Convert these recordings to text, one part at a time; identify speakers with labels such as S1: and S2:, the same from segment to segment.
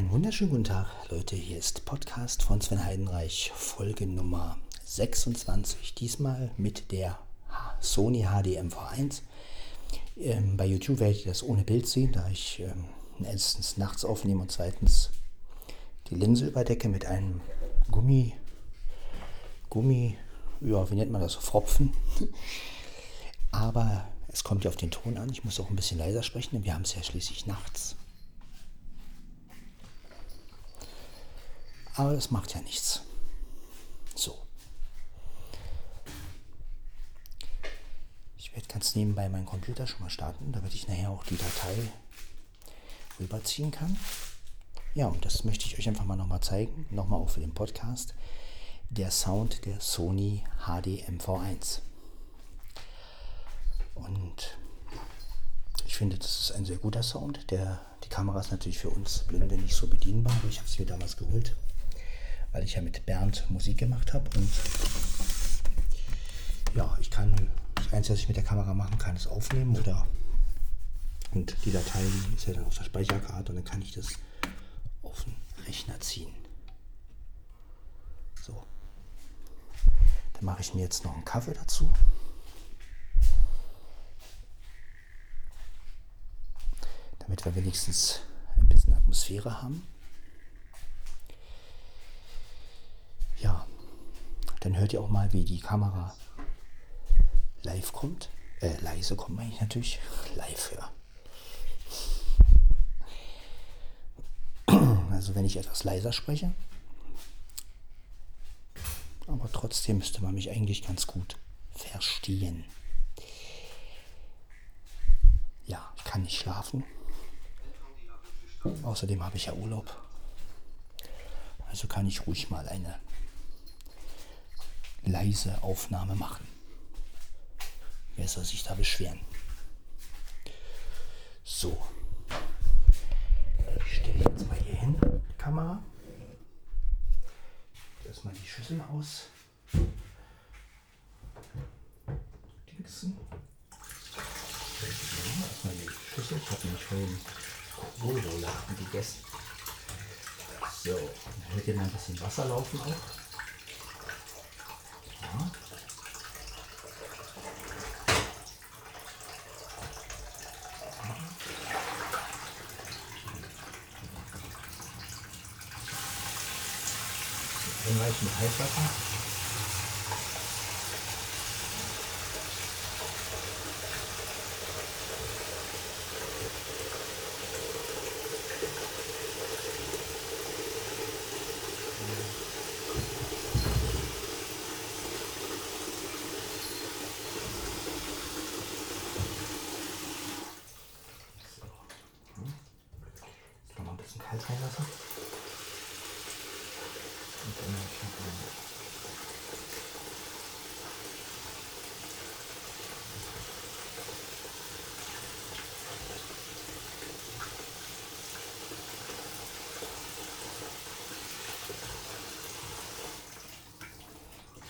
S1: Einen wunderschönen guten Tag, Leute. Hier ist Podcast von Sven Heidenreich, Folge Nummer 26. Diesmal mit der Sony HD MV1. Ähm, bei YouTube werdet ihr das ohne Bild sehen, da ich ähm, erstens nachts aufnehme und zweitens die Linse überdecke mit einem Gummi, Gummi, ja, wie nennt man das, Fropfen. Aber es kommt ja auf den Ton an. Ich muss auch ein bisschen leiser sprechen, denn wir haben es ja schließlich nachts. Aber das macht ja nichts. So. Ich werde ganz nebenbei meinen Computer schon mal starten, damit ich nachher auch die Datei rüberziehen kann. Ja, und das möchte ich euch einfach mal nochmal zeigen, nochmal auch für den Podcast. Der Sound der Sony HD MV1. Und ich finde, das ist ein sehr guter Sound. Der, die Kamera ist natürlich für uns Blinde nicht so bedienbar, aber ich habe es mir damals geholt weil ich ja mit Bernd Musik gemacht habe. Und ja, ich kann, das Einzige, was ich mit der Kamera machen kann, ist aufnehmen oder und die Datei ist ja dann auf der Speicherkarte und dann kann ich das auf den Rechner ziehen. So. Dann mache ich mir jetzt noch einen Kaffee dazu. Damit wir wenigstens ein bisschen Atmosphäre haben. Dann hört ihr auch mal, wie die Kamera live kommt. Äh, leise kommt man natürlich. Live, ja. Also wenn ich etwas leiser spreche. Aber trotzdem müsste man mich eigentlich ganz gut verstehen. Ja, ich kann nicht schlafen. Außerdem habe ich ja Urlaub. Also kann ich ruhig mal eine leise Aufnahme machen. Wer soll sich da beschweren? So. Ich stelle jetzt mal hier hin, Kamera. Erstmal die Schüssel aus. Erstmal die Schüssel. Ich habe nämlich vorhin Kohlrouladen gegessen. So, dann hört ihr mal ein bisschen Wasser laufen auch. Einweichen mit Heißwasser.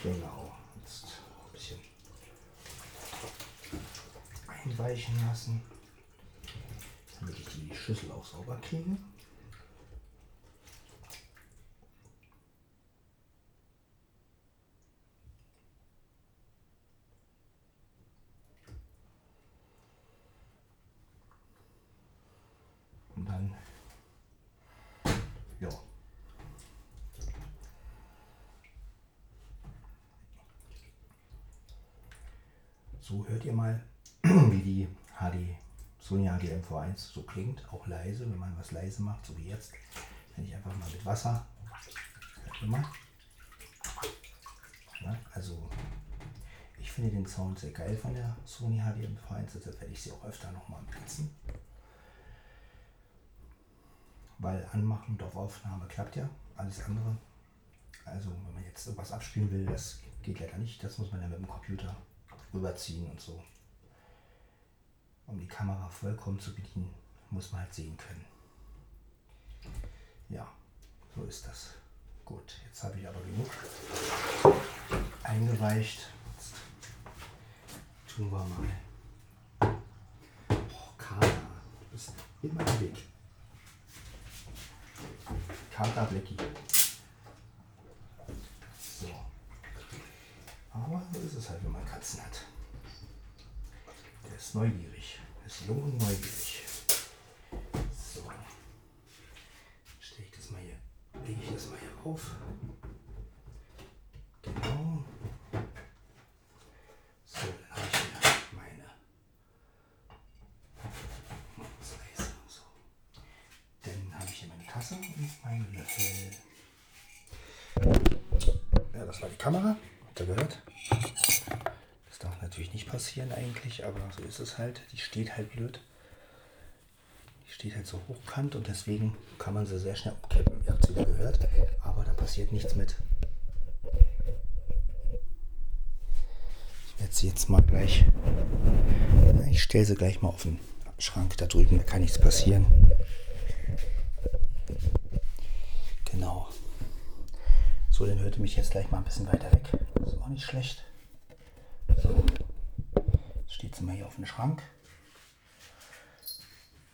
S1: Genau. Jetzt ein bisschen einweichen lassen, damit ich die Schüssel auch sauber kriege. So hört ihr mal, wie die HD, Sony HD MV1 so klingt, auch leise, wenn man was leise macht, so wie jetzt. Wenn ich einfach mal mit Wasser, mal. Ja, also ich finde den Sound sehr geil von der Sony HD MV1, deshalb werde ich sie auch öfter nochmal benutzen. Weil Anmachen und auf Aufnahme klappt ja, alles andere. Also wenn man jetzt irgendwas abspielen will, das geht leider nicht, das muss man ja mit dem Computer rüberziehen und so. Um die Kamera vollkommen zu bedienen, muss man halt sehen können. Ja, so ist das. Gut, jetzt habe ich aber genug eingeweicht. Jetzt tun wir mal. Oh, Kana, du bist immer im Weg. Kater Blackie. So. Aber so ist es halt, wenn man Katzen hat. Ist neugierig. Ist jung und neugierig. So. Stelle ich das mal hier, lege ich das mal hier auf. Genau. So, dann habe ich hier meine. So. Dann habe ich hier meine Tasse und meinen Löffel. Ja, das war die Kamera. Habt ihr gehört? Das natürlich nicht passieren eigentlich, aber so ist es halt. Die steht halt blöd. Die steht halt so hochkant und deswegen kann man sie sehr schnell umkippen. Ihr habt wieder gehört, aber da passiert nichts mit. Ich werde sie jetzt mal gleich. Ich stelle sie gleich mal auf den Schrank da drüben, da kann nichts passieren. Genau. So, dann hört ihr mich jetzt gleich mal ein bisschen weiter weg. Ist auch nicht schlecht. Jetzt mal hier auf dem Schrank.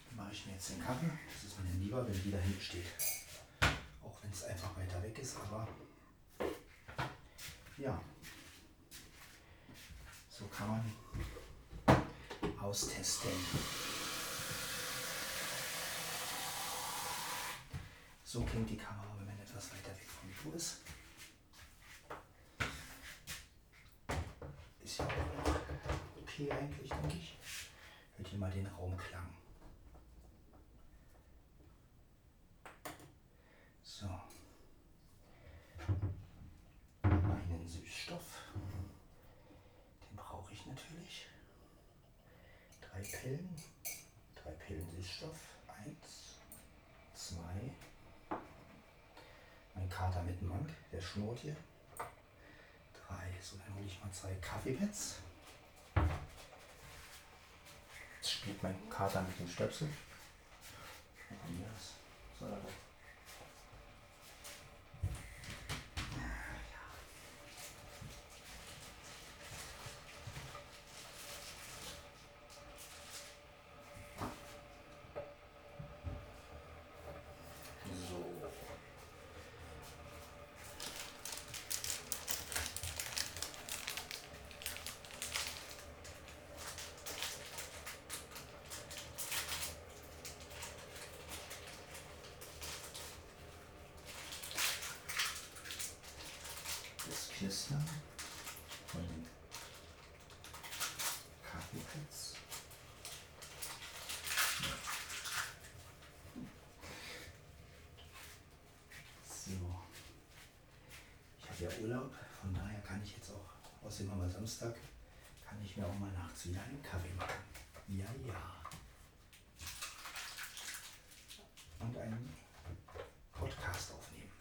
S1: Dann mache ich mir jetzt den Kaffee. Das ist mir lieber, wenn die da hinten steht. Auch wenn es einfach weiter weg ist, aber ja. So kann man austesten. So klingt die Kamera, wenn man etwas weiter weg vom Mikro ist. Ist ja auch noch okay eigentlich, denke ich. Hört ihr mal den Raumklang. So. Meinen Süßstoff. Den brauche ich natürlich. Drei Pillen. Drei Pillen Süßstoff. Eins, zwei. Mein Kater mit Mank, der schnurrt hier. Drei. So, dann hole ich mal zwei Kaffeepads. Jetzt spielt mein Kater mit dem Stöpsel. Wo haben wir das? So, da doch. So. Knistern von den Kaffeepads. So. Ich habe ja Urlaub, von daher kann ich jetzt auch, außerdem haben wir Samstag, kann ich mir auch mal nachts wieder einen Kaffee machen. Ja, ja. Und einen Podcast aufnehmen.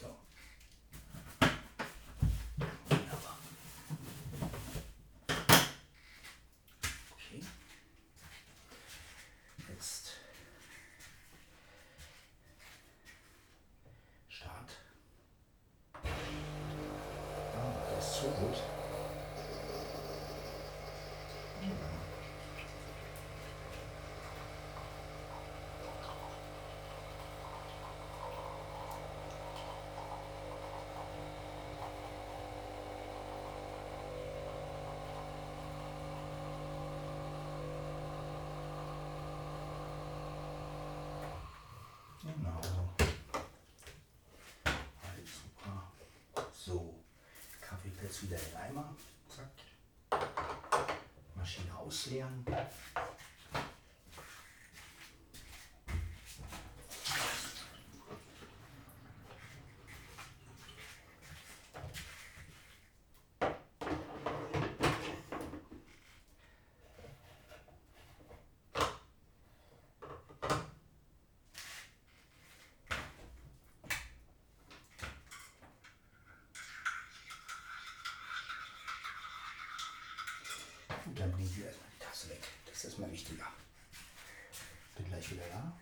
S1: So. Wunderbar. Okay. Jetzt Start. Ah, das ist so gut. Genau. Alles super. So, Kaffeepilz wieder in den Eimer. Zack. Maschine ausleeren. Wir erstmal die Tasse weg. Das ist mal wichtiger. Bin gleich wieder da.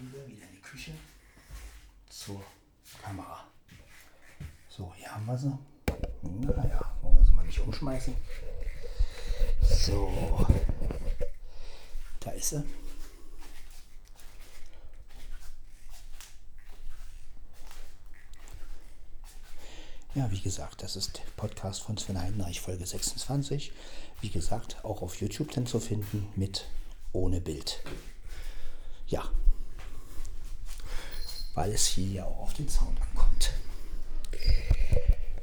S1: Liebe wieder in die Küche zur Kamera. Sie. Naja, wollen wir sie mal nicht umschmeißen. So, da ist sie. Ja, wie gesagt, das ist Podcast von Sven Heidenreich, Folge 26. Wie gesagt, auch auf YouTube dann zu finden mit ohne Bild. Ja, weil es hier ja auch auf den Sound ankommt.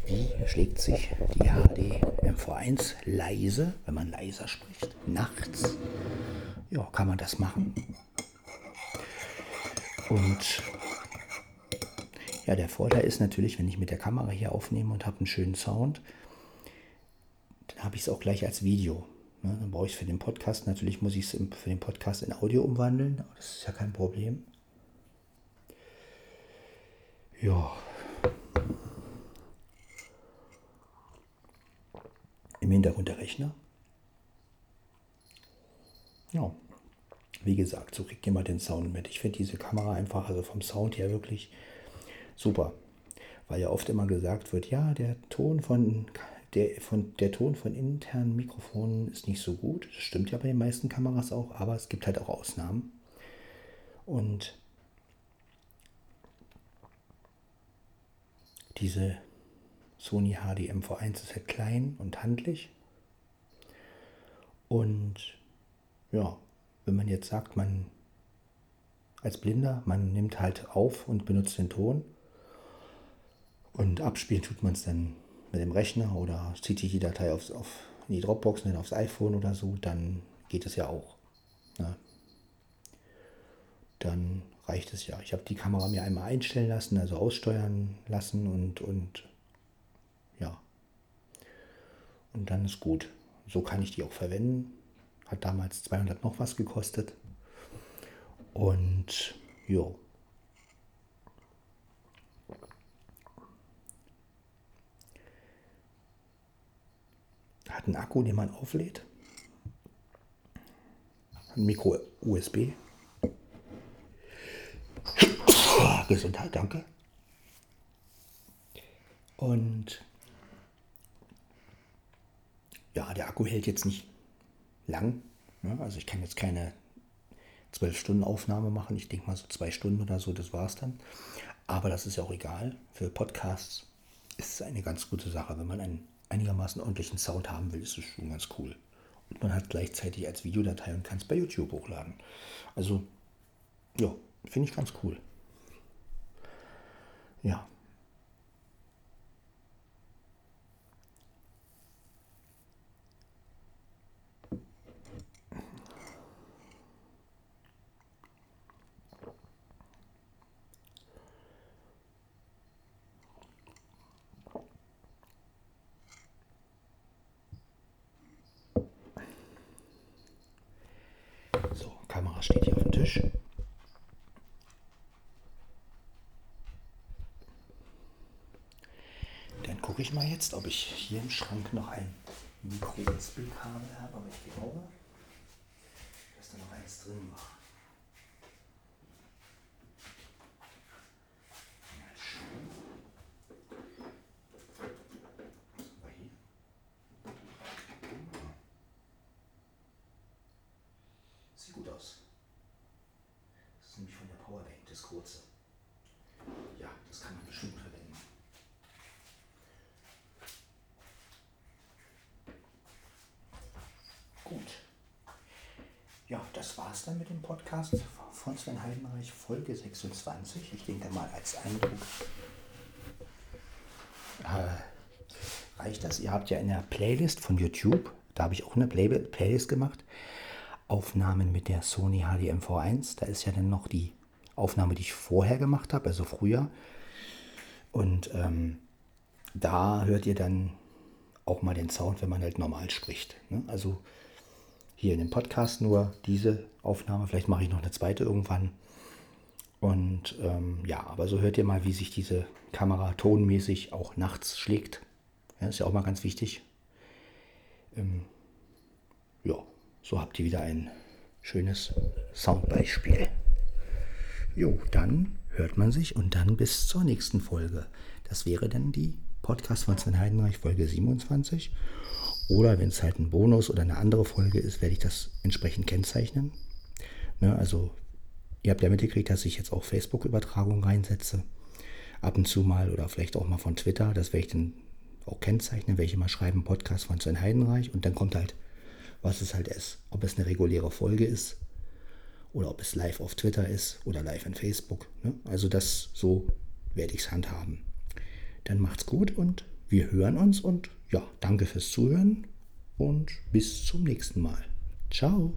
S1: Wie schlägt sich die HD MV1 leise, wenn man leiser spricht, nachts? Ja, kann man das machen. Und ja, der Vorteil ist natürlich, wenn ich mit der Kamera hier aufnehme und habe einen schönen Sound, dann habe ich es auch gleich als Video. Ne? Dann brauche ich es für den Podcast. Natürlich muss ich es für den Podcast in Audio umwandeln, das ist ja kein Problem. Ja. Im Hintergrund der Rechner. Ja. Wie gesagt, so kriegt ihr mal den Sound mit. Ich finde diese Kamera einfach, also vom Sound her wirklich super. Weil ja oft immer gesagt wird, ja, der Ton von der, von, der Ton von internen Mikrofonen ist nicht so gut. Das stimmt ja bei den meisten Kameras auch, aber es gibt halt auch Ausnahmen. Und diese Sony HD MV1 ist halt klein und handlich. Und ja, wenn man jetzt sagt, man als Blinder, man nimmt halt auf und benutzt den Ton, und abspielen tut man es dann mit dem Rechner oder zieht sich die Datei aufs, auf die Dropbox dann aufs iPhone oder so, dann geht es ja auch. Ne? Dann reicht es ja. Ich habe die Kamera mir einmal einstellen lassen, also aussteuern lassen und, und ja. Und dann ist gut. So kann ich die auch verwenden. Hat damals 200 noch was gekostet. Und jo, Hat einen Akku, den man auflädt. Ein Mikro USB. Gesundheit, danke. Und ja, der Akku hält jetzt nicht lang. Ne? Also ich kann jetzt keine 12 Stunden Aufnahme machen. Ich denke mal so zwei Stunden oder so, das war's dann. Aber das ist ja auch egal. Für Podcasts ist es eine ganz gute Sache, wenn man einen einigermaßen ordentlichen Sound haben will, ist es schon ganz cool. Und man hat gleichzeitig als Videodatei und kann es bei YouTube hochladen. Also, ja, finde ich ganz cool. Ja. Kamera Tisch. Dann gucke ich mal jetzt, ob ich hier im Schrank noch ein Micro-USB-Kabel habe, aber ich glaube, dass da noch eins drin war. Ja, das war es dann mit dem Podcast von Sven Heidenreich, Folge 26. Ich denke mal als Eindruck äh, reicht das. Ihr habt ja in der Playlist von YouTube, da habe ich auch eine Play Playlist gemacht, Aufnahmen mit der Sony HDM V1. Da ist ja dann noch die Aufnahme, die ich vorher gemacht habe, also früher. Und ähm, da hört ihr dann auch mal den Sound, wenn man halt normal spricht. Ne? Also hier in dem Podcast nur diese Aufnahme. Vielleicht mache ich noch eine zweite irgendwann. Und ähm, ja, aber so hört ihr mal, wie sich diese Kamera tonmäßig auch nachts schlägt. Ja, ist ja auch mal ganz wichtig. Ähm, ja, so habt ihr wieder ein schönes Soundbeispiel. jo, dann hört man sich und dann bis zur nächsten Folge. Das wäre dann die Podcast von Sven Heidenreich, Folge 27. Oder wenn es halt ein Bonus oder eine andere Folge ist, werde ich das entsprechend kennzeichnen. Ne, also, ihr habt ja mitgekriegt, dass ich jetzt auch Facebook-Übertragung reinsetze. Ab und zu mal oder vielleicht auch mal von Twitter. Das werde ich dann auch kennzeichnen, welche mal schreiben Podcast von Sven Heidenreich. Und dann kommt halt, was es halt ist. Ob es eine reguläre Folge ist oder ob es live auf Twitter ist oder live in Facebook. Ne? Also das so werde ich es handhaben. Dann macht's gut und wir hören uns und ja, danke fürs Zuhören und bis zum nächsten Mal. Ciao.